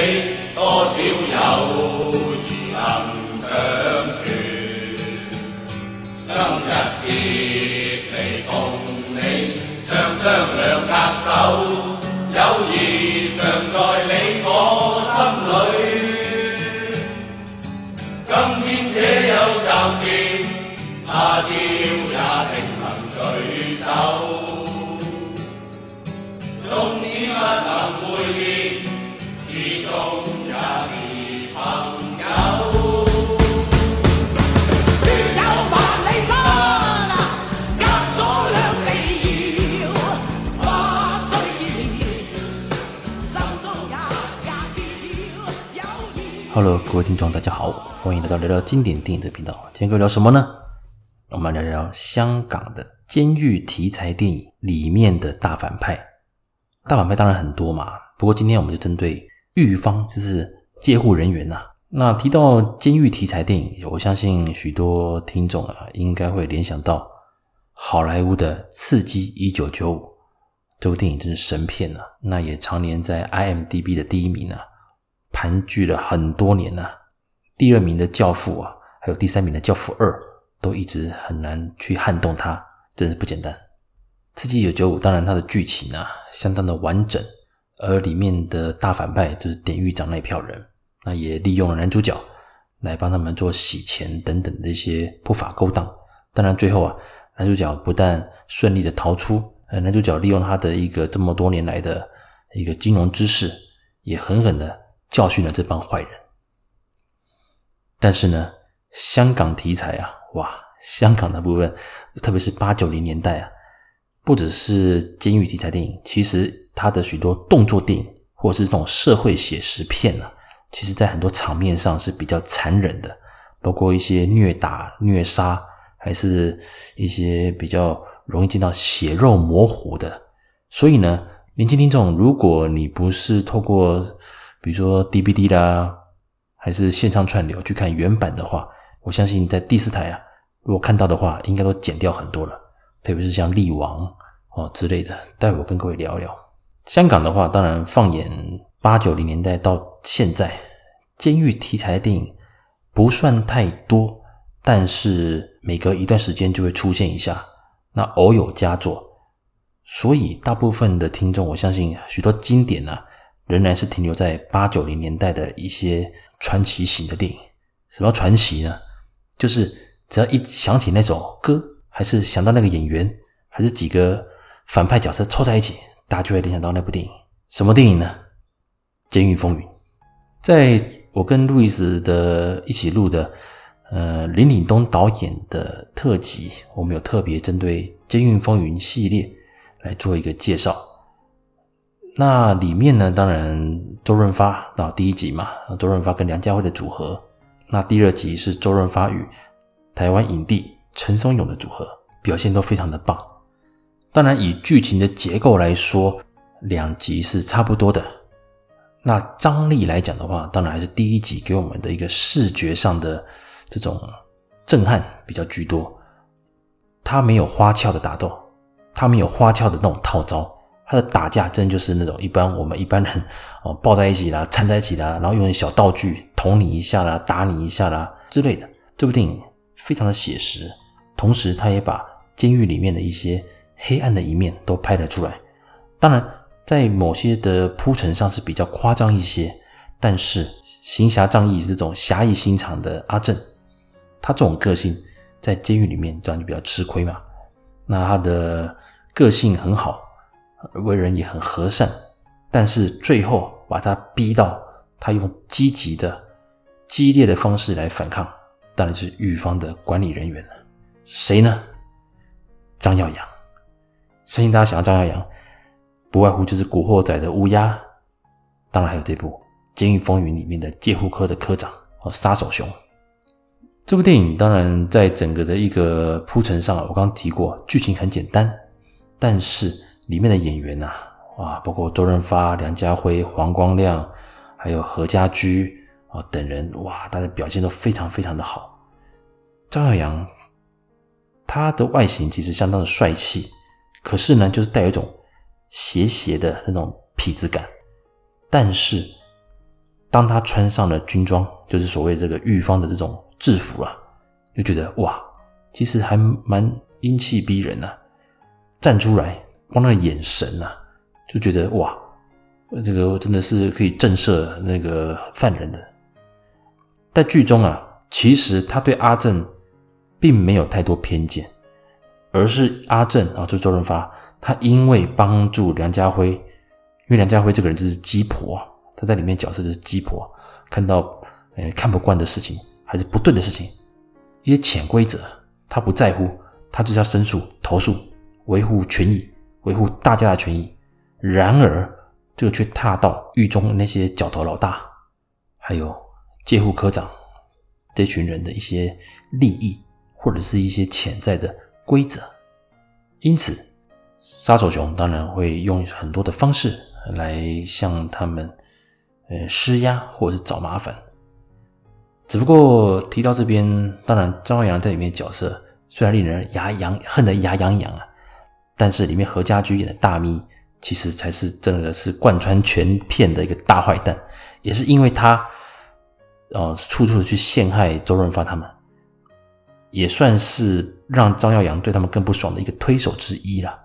你，各位听众，大家好，欢迎来到聊聊经典电影这个频道。今天跟我聊什么呢？我们聊聊香港的监狱题材电影里面的大反派。大反派当然很多嘛，不过今天我们就针对狱方，就是戒护人员呐、啊。那提到监狱题材电影，我相信许多听众啊，应该会联想到好莱坞的《刺激一九九五》这部电影，真是神片呐、啊。那也常年在 IMDB 的第一名啊。盘踞了很多年了，第二名的《教父》啊，还有第三名的《教父二》，都一直很难去撼动它，真是不简单。《刺激一九九五》当然它的剧情啊相当的完整，而里面的大反派就是典狱长那票人，那也利用了男主角来帮他们做洗钱等等的一些不法勾当。当然最后啊，男主角不但顺利的逃出，呃，男主角利用他的一个这么多年来的一个金融知识，也狠狠的。教训了这帮坏人，但是呢，香港题材啊，哇，香港的部分，特别是八九零年代啊，不只是监狱题材电影，其实它的许多动作电影或者是这种社会写实片啊，其实在很多场面上是比较残忍的，包括一些虐打、虐杀，还是一些比较容易见到血肉模糊的。所以呢，年轻听众，如果你不是透过比如说 DVD 啦，还是线上串流去看原版的话，我相信在第四台啊，如果看到的话，应该都剪掉很多了。特别是像《力王》哦之类的，待会我跟各位聊聊。香港的话，当然放眼八九零年代到现在，监狱题材的电影不算太多，但是每隔一段时间就会出现一下，那偶有佳作。所以大部分的听众，我相信许多经典啊。仍然是停留在八九零年代的一些传奇型的电影。什么传奇呢？就是只要一想起那首歌，还是想到那个演员，还是几个反派角色凑在一起，大家就会联想到那部电影。什么电影呢？《监狱风云》。在我跟路易斯的一起录的，呃，林岭东导演的特辑，我们有特别针对《监狱风云》系列来做一个介绍。那里面呢，当然周润发到第一集嘛，周润发跟梁家辉的组合。那第二集是周润发与台湾影帝陈松勇的组合，表现都非常的棒。当然，以剧情的结构来说，两集是差不多的。那张力来讲的话，当然还是第一集给我们的一个视觉上的这种震撼比较居多。他没有花俏的打斗，他没有花俏的那种套招。他的打架真就是那种一般我们一般人 哦抱在一起啦，缠在一起啦，然后用小道具捅你一下啦，打你一下啦之类的。这部电影非常的写实，同时他也把监狱里面的一些黑暗的一面都拍了出来。当然，在某些的铺陈上是比较夸张一些，但是行侠仗义这种侠义心肠的阿正，他这种个性在监狱里面当然就比较吃亏嘛。那他的个性很好。为人也很和善，但是最后把他逼到他用积极的、激烈的方式来反抗，当然是狱方的管理人员了。谁呢？张耀扬。相信大家想到张耀扬，不外乎就是《古惑仔》的乌鸦，当然还有这部《监狱风云》里面的戒护科的科长和杀手熊。这部电影当然在整个的一个铺陈上，我刚刚提过，剧情很简单，但是。里面的演员啊，哇，包括周润发、梁家辉、黄光亮，还有何家驹啊等人，哇，大家表现都非常非常的好。张耀扬，他的外形其实相当的帅气，可是呢，就是带有一种邪邪的那种痞子感。但是当他穿上了军装，就是所谓这个狱方的这种制服啊，就觉得哇，其实还蛮英气逼人呐、站出来，光那眼神啊，就觉得哇，这个真的是可以震慑那个犯人的。在剧中啊，其实他对阿正并没有太多偏见，而是阿正啊，就是周润发，他因为帮助梁家辉，因为梁家辉这个人就是鸡婆，他在里面角色就是鸡婆，看到呃看不惯的事情，还是不对的事情，一些潜规则，他不在乎，他就是要申诉、投诉、维护权益、维护大家的权益。然而，这个却踏到狱中那些角头老大，还有。戒护科长这群人的一些利益，或者是一些潜在的规则，因此杀手熊当然会用很多的方式来向他们呃施压，或者是找麻烦。只不过提到这边，当然张耀扬在里面角色虽然令人牙痒恨得牙痒痒啊，但是里面何家驹演的大咪，其实才是真的是贯穿全片的一个大坏蛋，也是因为他。呃，处处的去陷害周润发他们，也算是让张耀扬对他们更不爽的一个推手之一了。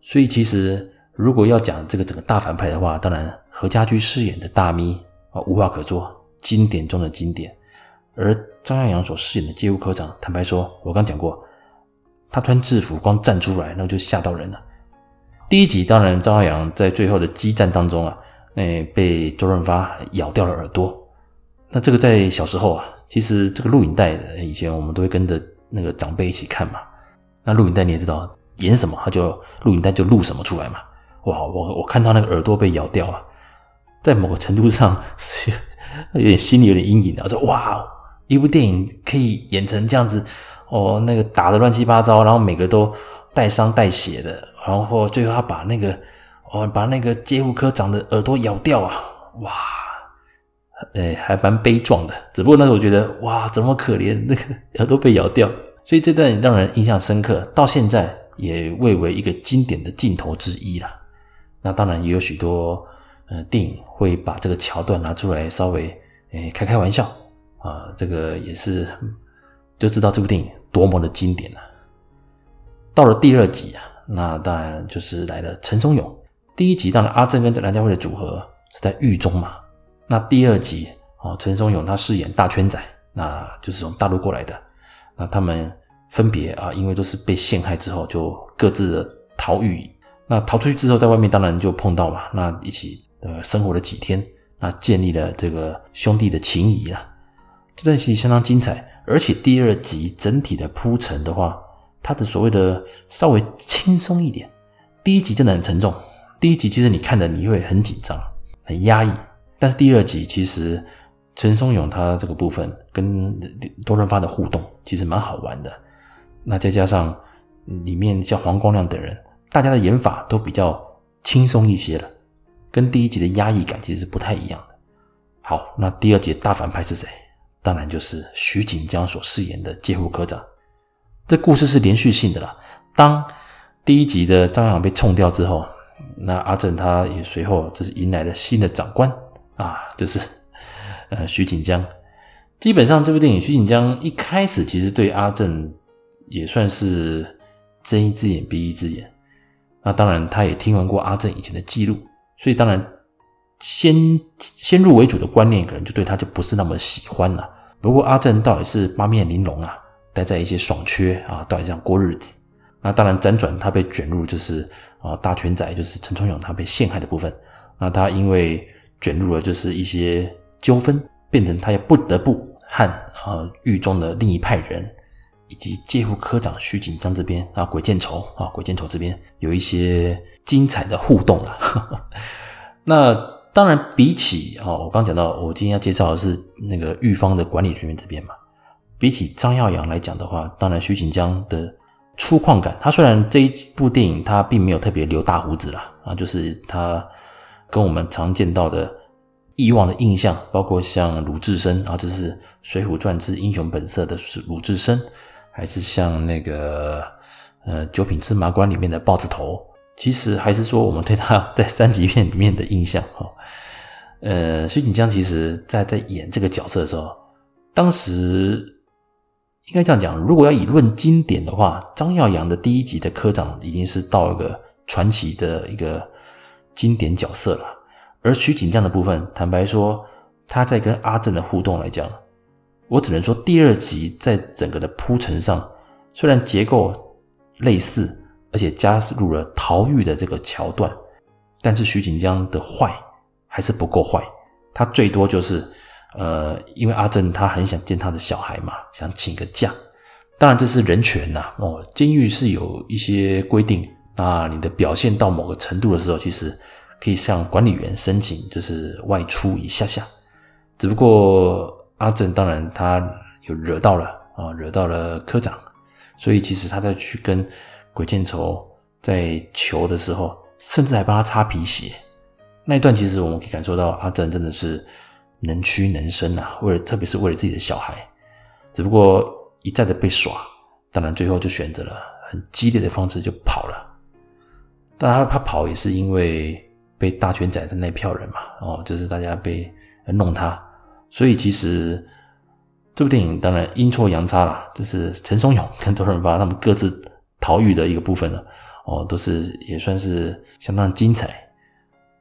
所以，其实如果要讲这个整个大反派的话，当然何家驹饰演的大咪啊，无话可说，经典中的经典。而张耀扬所饰演的街舞科长，坦白说，我刚讲过，他穿制服光站出来，那就吓到人了。第一集当然张耀扬在最后的激战当中啊，哎，被周润发咬掉了耳朵。那这个在小时候啊，其实这个录影带以前我们都会跟着那个长辈一起看嘛。那录影带你也知道，演什么他就录影带就录什么出来嘛。哇，我我看到那个耳朵被咬掉啊，在某个程度上有点心里有点阴影的。我说哇，一部电影可以演成这样子哦，那个打得乱七八糟，然后每个都带伤带血的，然后最后他把那个哦把那个戒护科长的耳朵咬掉啊，哇！哎，还蛮悲壮的。只不过那时候我觉得，哇，怎么可怜，那个 耳朵被咬掉。所以这段让人印象深刻，到现在也蔚为一个经典的镜头之一啦。那当然也有许多呃电影会把这个桥段拿出来稍微诶开开玩笑啊，这个也是就知道这部电影多么的经典了。到了第二集啊，那当然就是来了陈松勇。第一集当然阿正跟梁家辉的组合是在狱中嘛。那第二集啊，陈松勇他饰演大圈仔，那就是从大陆过来的。那他们分别啊，因为都是被陷害之后，就各自的逃狱。那逃出去之后，在外面当然就碰到嘛，那一起呃生活了几天，那建立了这个兄弟的情谊了。这段戏相当精彩，而且第二集整体的铺陈的话，它的所谓的稍微轻松一点。第一集真的很沉重，第一集其实你看的你会很紧张，很压抑。但是第二集其实陈松勇他这个部分跟周润发的互动其实蛮好玩的，那再加上里面像黄光亮等人，大家的演法都比较轻松一些了，跟第一集的压抑感其实是不太一样的。好，那第二集大反派是谁？当然就是徐锦江所饰演的介护科长。这故事是连续性的啦。当第一集的张扬被冲掉之后，那阿正他也随后就是迎来了新的长官。啊，就是，呃，徐锦江。基本上这部电影，徐锦江一开始其实对阿正也算是睁一只眼闭一只眼。那当然，他也听闻过阿正以前的记录，所以当然先先入为主的观念，可能就对他就不是那么喜欢了。不过阿正倒也是八面玲珑啊，待在一些爽缺啊，到底这样过日子。那当然辗转他被卷入就是啊大圈仔，就是陈松勇他被陷害的部分。那他因为卷入了就是一些纠纷，变成他也不得不和啊狱中的另一派人，以及戒护科长徐锦江这边啊鬼见愁啊鬼见愁这边有一些精彩的互动了。那当然比起啊，我刚讲到我今天要介绍的是那个玉方的管理人员这边嘛，比起张耀扬来讲的话，当然徐锦江的粗犷感，他虽然这一部电影他并没有特别留大胡子啦，啊，就是他。跟我们常见到的以往的印象，包括像鲁智深啊，这是《水浒传之英雄本色》的鲁智深，还是像那个呃《九品芝麻官》里面的豹子头，其实还是说我们对他在三级片里面的印象哈，呃，徐锦江其实在在演这个角色的时候，当时应该这样讲，如果要以论经典的话，张耀扬的第一集的科长已经是到一个传奇的一个经典角色了，而徐锦江的部分，坦白说，他在跟阿正的互动来讲，我只能说第二集在整个的铺陈上，虽然结构类似，而且加入了逃狱的这个桥段，但是徐锦江的坏还是不够坏，他最多就是，呃，因为阿正他很想见他的小孩嘛，想请个假，当然这是人权呐，哦，监狱是有一些规定，那你的表现到某个程度的时候，其实可以向管理员申请，就是外出一下下，只不过阿正当然他有惹到了啊，惹到了科长。所以其实他在去跟鬼见愁在求的时候，甚至还帮他擦皮鞋。那一段其实我们可以感受到阿正真的是能屈能伸啊，为了特别是为了自己的小孩。只不过一再的被耍，当然最后就选择了很激烈的方式就跑了。当然他跑也是因为被大圈仔的那票人嘛，哦，就是大家被弄他，所以其实。这部电影当然阴错阳差啦，就是陈松勇跟周润发他们各自逃狱的一个部分了，哦，都是也算是相当精彩。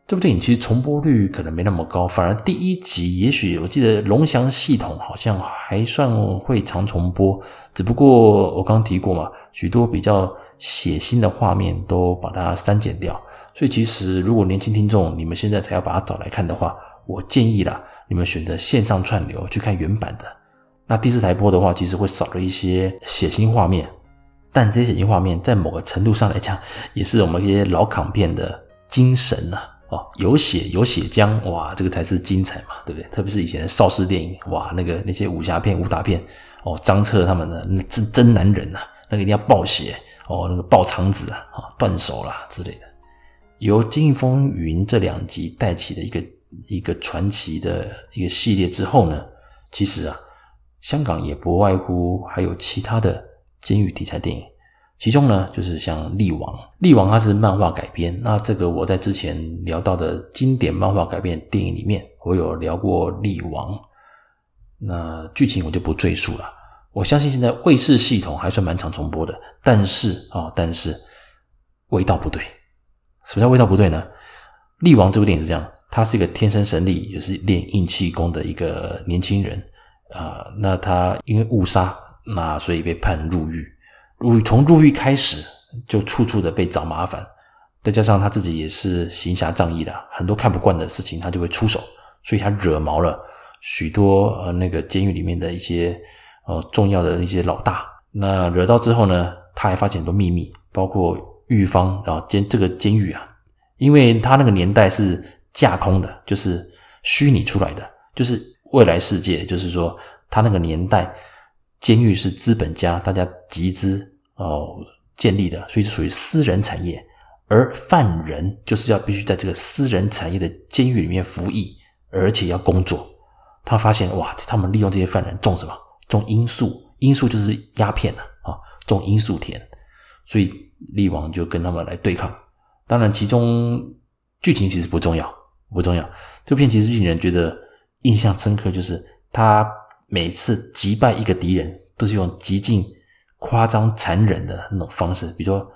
这部电影其实重播率可能没那么高，反而第一集也许我记得龙翔系统好像还算会常重播，只不过我刚刚提过嘛，许多比较血腥的画面都把它删减掉，所以其实如果年轻听众你们现在才要把它找来看的话，我建议啦，你们选择线上串流去看原版的。那第四台播的话，其实会少了一些血腥画面，但这些血腥画面在某个程度上来讲，也是我们这些老港片的精神呐、啊。哦，有血有血浆，哇，这个才是精彩嘛，对不对？特别是以前的邵氏电影，哇，那个那些武侠片、武打片，哦，张彻他们的那真真男人呐、啊，那个一定要爆血，哦，那个爆肠子啊，啊，断手啦之类的。由《金风云》这两集带起的一个一个传奇的一个系列之后呢，其实啊。香港也不外乎还有其他的监狱题材电影，其中呢就是像《力王》，《力王》它是漫画改编。那这个我在之前聊到的经典漫画改编电影里面，我有聊过《力王》，那剧情我就不赘述了。我相信现在卫视系统还算蛮常重播的，但是啊、但是味道不对。什么叫味道不对呢？《力王》这部电影是这样，他是一个天生神力，也是练硬气功的一个年轻人。啊，那他因为误杀，那所以被判入狱。入狱从入狱开始就处处的被找麻烦，再加上他自己也是行侠仗义的，很多看不惯的事情他就会出手，所以他惹毛了许多呃那个监狱里面的一些呃重要的一些老大。那惹到之后呢，他还发现很多秘密，包括狱方啊监这个监狱啊，因为他那个年代是架空的，就是虚拟出来的，就是。未来世界就是说，他那个年代，监狱是资本家大家集资哦建立的，所以是属于私人产业。而犯人就是要必须在这个私人产业的监狱里面服役，而且要工作。他发现哇，他们利用这些犯人种什么？种罂粟，罂粟就是鸦片啊，啊，种罂粟田。所以力王就跟他们来对抗。当然，其中剧情其实不重要，不重要。这片其实令人觉得。印象深刻就是他每次击败一个敌人，都是用极尽夸张残忍的那种方式，比如说，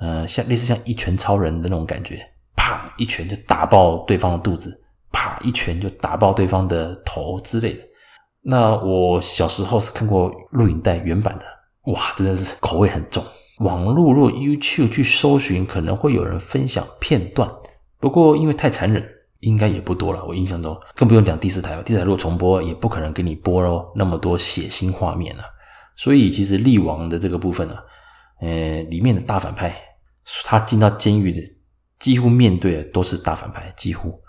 呃，像类似像一拳超人的那种感觉，啪一拳就打爆对方的肚子，啪一拳就打爆对方的头之类的。那我小时候是看过录影带原版的，哇，真的是口味很重。网络若 YouTube 去搜寻，可能会有人分享片段，不过因为太残忍。应该也不多了，我印象中更不用讲第四台了。第四台如果重播，也不可能给你播哦那么多血腥画面了。所以其实力王的这个部分呢、啊，呃，里面的大反派，他进到监狱的，几乎面对的都是大反派，几乎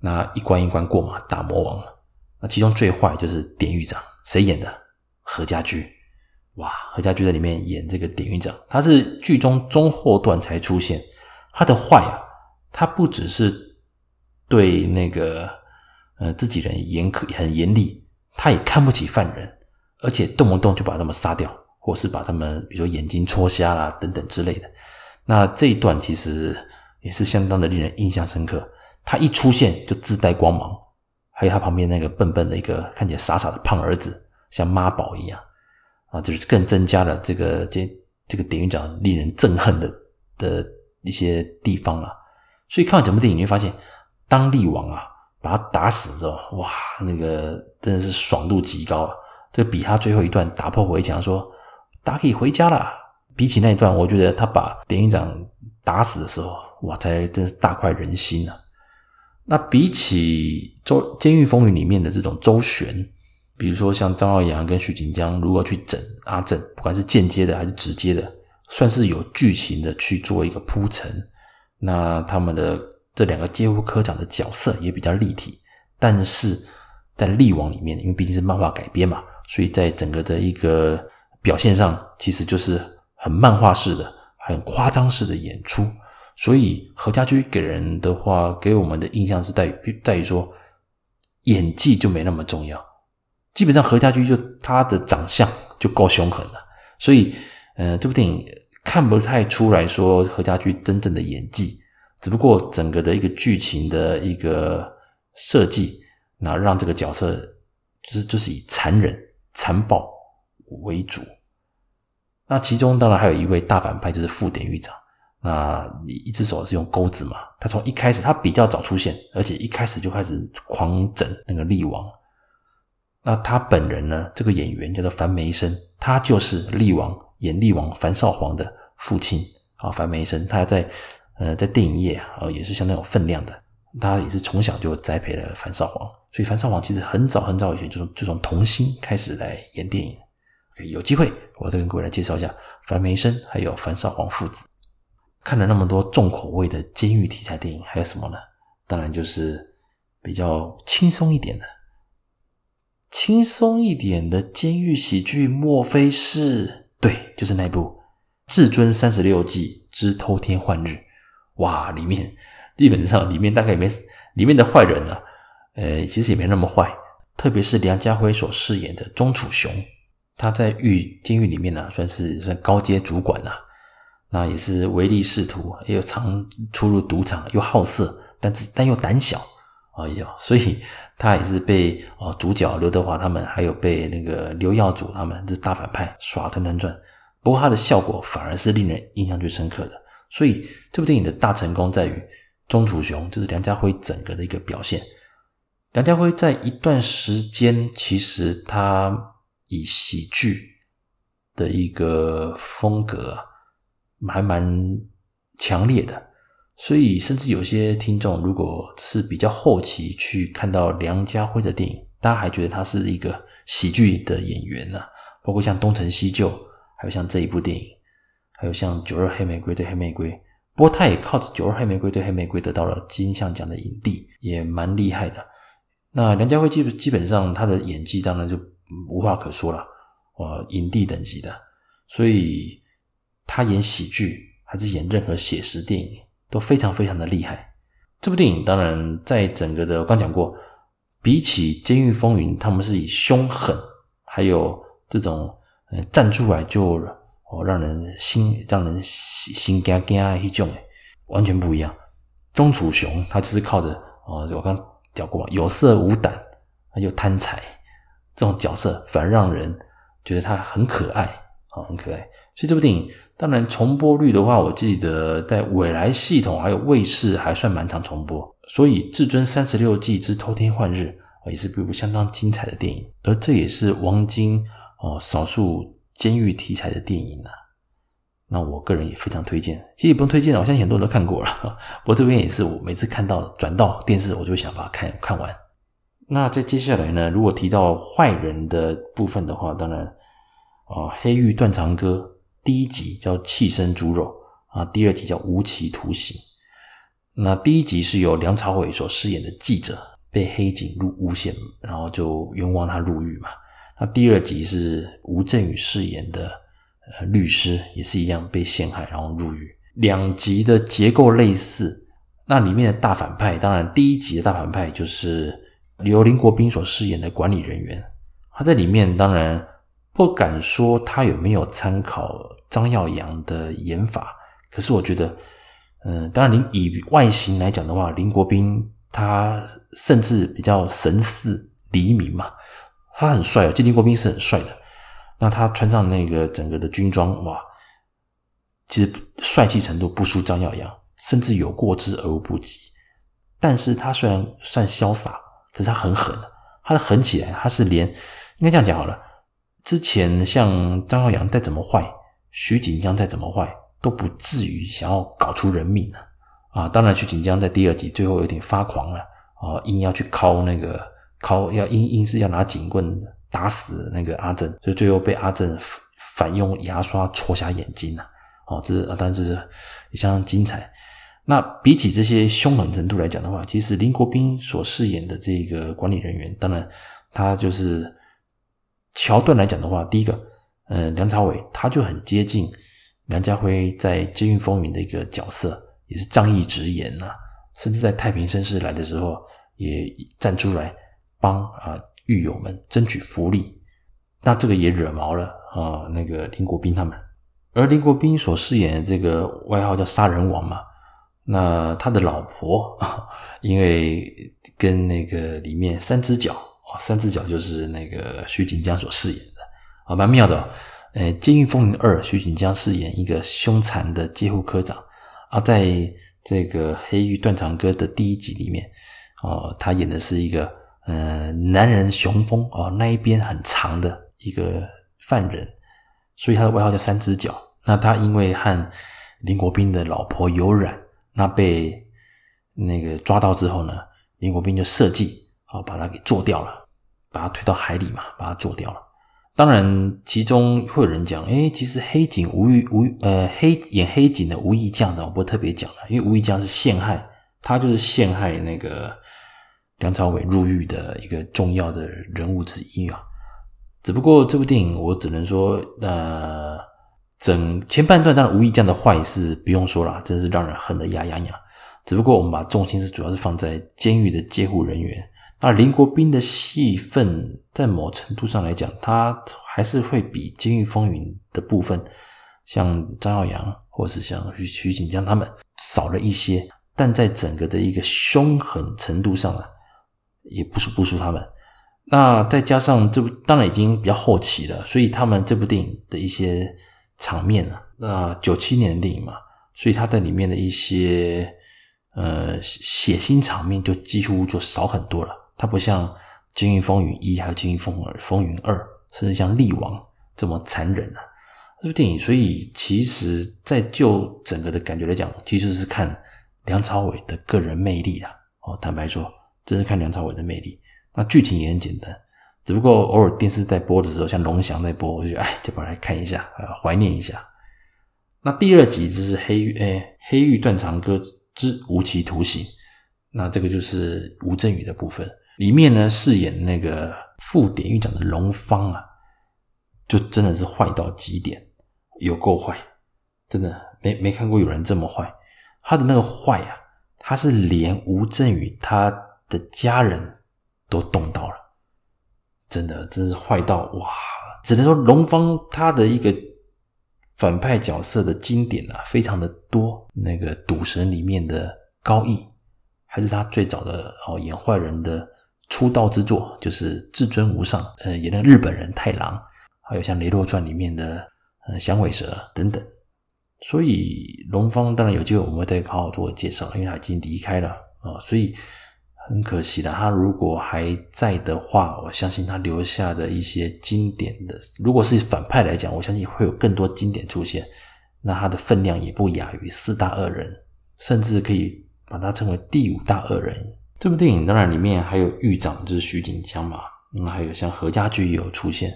那一关一关过嘛，打魔王。那其中最坏就是典狱长，谁演的？何家驹。哇，何家驹在里面演这个典狱长，他是剧中中后段才出现。他的坏啊，他不只是。对那个呃自己人严苛很严厉，他也看不起犯人，而且动不动就把他们杀掉，或是把他们比如说眼睛戳瞎啦等等之类的。那这一段其实也是相当的令人印象深刻。他一出现就自带光芒，还有他旁边那个笨笨的一个看起来傻傻的胖儿子，像妈宝一样啊，就是更增加了这个这这个典狱长令人憎恨的的一些地方了。所以看完整部电影，你会发现，当力王啊把他打死之后，哇，那个真的是爽度极高啊！这比他最后一段打破围墙说“大家可以回家了”，比起那一段，我觉得他把典狱长打死的时候，哇，才真是大快人心啊！那比起《周监狱风云》里面的这种周旋，比如说像张耀扬跟许锦江如何去整阿正，不管是间接的还是直接的，算是有剧情的去做一个铺陈。那他们的这两个戒护科长的角色也比较立体，但是在力王里面，因为毕竟是漫画改编嘛，所以在整个的一个表现上，其实就是很漫画式的、很夸张式的演出。所以何家驹给人的话，给我们的印象是在于在于说，演技就没那么重要。基本上何家驹就他的长相就够凶狠了，所以呃，这部电影。看不太出来说何家驹真正的演技，只不过整个的一个剧情的一个设计，那让这个角色就是就是以残忍、残暴为主。那其中当然还有一位大反派，就是副典狱长。那一只手是用钩子嘛？他从一开始他比较早出现，而且一开始就开始狂整那个力王。那他本人呢？这个演员叫做樊梅生，他就是力王。演力王樊少皇的父亲啊，樊梅生，他在呃在电影业啊也是相当有分量的。他也是从小就栽培了樊少皇，所以樊少皇其实很早很早以前就从就从童星开始来演电影。有机会我再跟各位来介绍一下樊梅生还有樊少皇父子。看了那么多重口味的监狱题材电影，还有什么呢？当然就是比较轻松一点的，轻松一点的监狱喜剧，莫非是？对，就是那部《至尊三十六计之偷天换日》哇，里面基本上里面大概也没里面的坏人啊，呃，其实也没那么坏，特别是梁家辉所饰演的钟楚雄，他在狱监狱里面呢、算是算高阶主管呐、那也是唯利是图，也有常出入赌场，又好色，但是但又胆小。哎呦，所以他也是被哦主角刘德华他们，还有被那个刘耀祖他们这大反派耍团团转。不过他的效果反而是令人印象最深刻的。所以这部电影的大成功在于钟楚雄，就是梁家辉整个的一个表现。梁家辉在一段时间其实他以喜剧的一个风格还蛮强烈的。所以，甚至有些听众，如果是比较后期去看到梁家辉的电影，大家还觉得他是一个喜剧的演员呢、包括像《东成西就》，还有像这一部电影，还有像《九二黑玫瑰对黑玫瑰》。不过，他也靠着《九二黑玫瑰对黑玫瑰》得到了金像奖的影帝，也蛮厉害的。那梁家辉基基本上他的演技当然就无话可说了，哇，影帝等级的。所以，他演喜剧还是演任何写实电影，都非常非常的厉害。这部电影当然在整个的，我刚讲过，比起《监狱风云》，他们是以凶狠，还有这种呃站出来就哦让人心让人心心惊惊啊一种，完全不一样。钟楚雄他就是靠着哦，我刚讲过嘛，有色无胆，他又贪财，这种角色反而让人觉得他很可爱啊，很可爱。所以这部电影。当然，重播率的话，我记得在未来系统还有卫视还算蛮常重播，所以《至尊三十六计之偷天换日》啊也是一部相当精彩的电影，而这也是王晶哦少数监狱题材的电影呢。那我个人也非常推荐，其实也不用推荐了，我相信很多人都看过了。不过这边也是我每次看到转到电视，我就想把它看看完。那在接下来呢，如果提到坏人的部分的话，当然哦，《黑狱断肠歌》。第一集叫《弃身猪肉》啊，第二集叫《无期徒刑》。那第一集是由梁朝伟所饰演的记者被黑警入诬陷，然后就冤枉他入狱嘛。那第二集是吴镇宇饰演的呃律师，也是一样被陷害然后入狱。两集的结构类似，那里面的大反派，当然第一集的大反派就是由林国斌所饰演的管理人员，他在里面当然。不敢说他有没有参考张耀扬的演法，可是我觉得，嗯，当然，您以外形来讲的话，林国斌他甚至比较神似黎明嘛，他很帅哦，林国斌是很帅的。那他穿上那个整个的军装，哇，其实帅气程度不输张耀扬，甚至有过之而无不及。但是他虽然算潇洒，可是他很狠，他的狠起来，他是连应该这样讲好了。之前像张耀扬再怎么坏，徐锦江再怎么坏，都不至于想要搞出人命啊！啊，当然徐锦江在第二集最后有点发狂了啊，硬要去敲那个敲，要硬硬是要拿警棍打死那个阿正，所以最后被阿正反用牙刷戳瞎眼睛了。哦，这是，但是也相当精彩。那比起这些凶狠程度来讲的话，其实林国斌所饰演的这个管理人员，当然他就是桥段来讲的话，第一个，呃，梁朝伟他就很接近梁家辉在《监狱风云》的一个角色，也是仗义直言呐、甚至在太平绅士来的时候也站出来帮啊狱友们争取福利，那这个也惹毛了啊那个林国斌他们，而林国斌所饰演的这个外号叫杀人王嘛。那他的老婆，因为跟那个里面三只脚啊，三只脚就是那个徐锦江所饰演的，啊，蛮妙的。呃，《监狱风云二》，徐锦江饰演一个凶残的戒护科长，而在这个《黑狱断肠歌》的第一集里面，哦，他演的是一个呃男人雄风哦，那一边很长的一个犯人，所以他的外号叫三只脚。那他因为和林国斌的老婆有染。那被那个抓到之后呢，林国斌就设计好把他给做掉了，把他推到海里嘛，把他做掉了。当然，其中会有人讲，哎，其实黑警吴玉吴呃黑演黑警的吴义将的，我不特别讲了，因为吴义将是陷害，他就是陷害那个梁朝伟入狱的一个重要的人物之一啊。只不过这部电影，我只能说，呃。整前半段当然吴义将的坏事不用说了，真是让人恨得牙痒痒。只不过我们把重心是主要是放在监狱的监护人员。那林国斌的戏份在某程度上来讲，他还是会比《监狱风云》的部分，像张耀扬或是像徐徐锦江他们少了一些。但在整个的一个凶狠程度上呢，也不输不输他们。那再加上这部当然已经比较后期了，所以他们这部电影的一些。场面啊，那九七年的电影嘛，所以它在里面的一些呃血腥场面就几乎就少很多了。它不像《监狱风云一》还有《监狱风云风云二》，甚至像《力王》这么残忍啊。这部电影，所以其实在就整个的感觉来讲，其实是看梁朝伟的个人魅力啦。哦，坦白说，真是看梁朝伟的魅力。那剧情也很简单。只不过偶尔电视在播的时候，像龙翔在播，我就哎，就把来看一下，啊，怀念一下。那第二集就是黑玉，哎，黑狱断肠歌之无期徒刑。那这个就是吴镇宇的部分，里面呢饰演那个副典狱长的龙方啊，就真的是坏到极点，有够坏，真的没没看过有人这么坏。他的那个坏啊，他是连吴镇宇他的家人都动到了。真的，真是坏到哇！只能说龙方他的一个反派角色的经典啊，非常的多。那个赌神里面的高义，还是他最早的哦演坏人的出道之作，就是至尊无上，呃，演那个日本人太郎，还有像雷洛传里面的呃响尾蛇等等。所以龙方当然有机会我们会再好好做介绍，因为他已经离开了啊，所以。很可惜的，他如果还在的话，我相信他留下的一些经典的，如果是反派来讲，我相信会有更多经典出现。那他的分量也不亚于四大恶人，甚至可以把他称为第五大恶人。这部电影当然里面还有狱长，就是徐锦江嘛，那，还有像何家驹也有出现。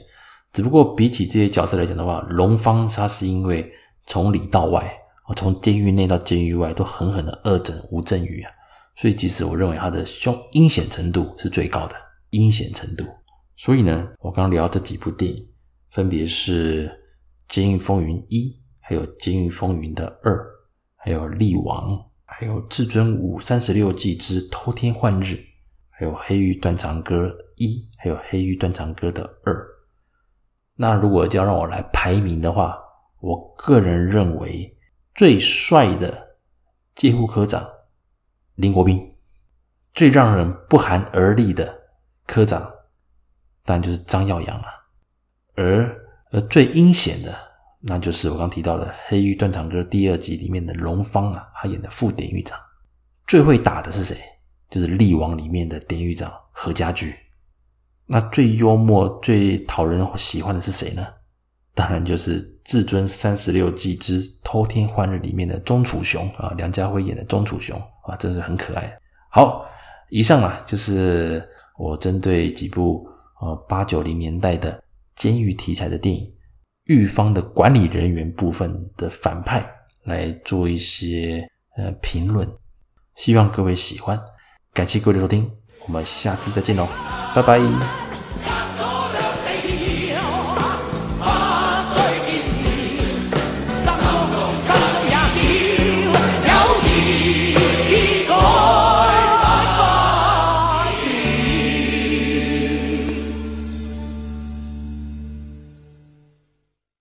只不过比起这些角色来讲的话，龙方他是因为从里到外，从监狱内到监狱外都狠狠的恶整吴镇宇啊。所以，其实我认为他的凶阴险程度是最高的阴险程度。所以呢，我刚刚聊这几部电影，分别是《监狱风云一》，还有《监狱风云的二》，还有《力王》，还有《至尊五三十六计之偷天换日》，还有《黑狱断肠歌一》，还有《黑狱断肠歌的二》。那如果要让我来排名的话，我个人认为最帅的戒护科长。林国斌最让人不寒而栗的科长，当然就是张耀扬了。而而最阴险的，那就是我刚提到的《黑狱断肠歌》第二集里面的龙方啊，他演的副典狱长。最会打的是谁？就是《力王》里面的典狱长何家驹。那最幽默、最讨人喜欢的是谁呢？当然就是《至尊三十六计之偷天换日》里面的钟楚雄啊，梁家辉演的钟楚雄啊，真是很可爱。好，以上啊就是我针对几部呃八九零年代的监狱题材的电影，狱方的管理人员部分的反派来做一些呃评论，希望各位喜欢。感谢各位的收听，我们下次再见喽，拜拜。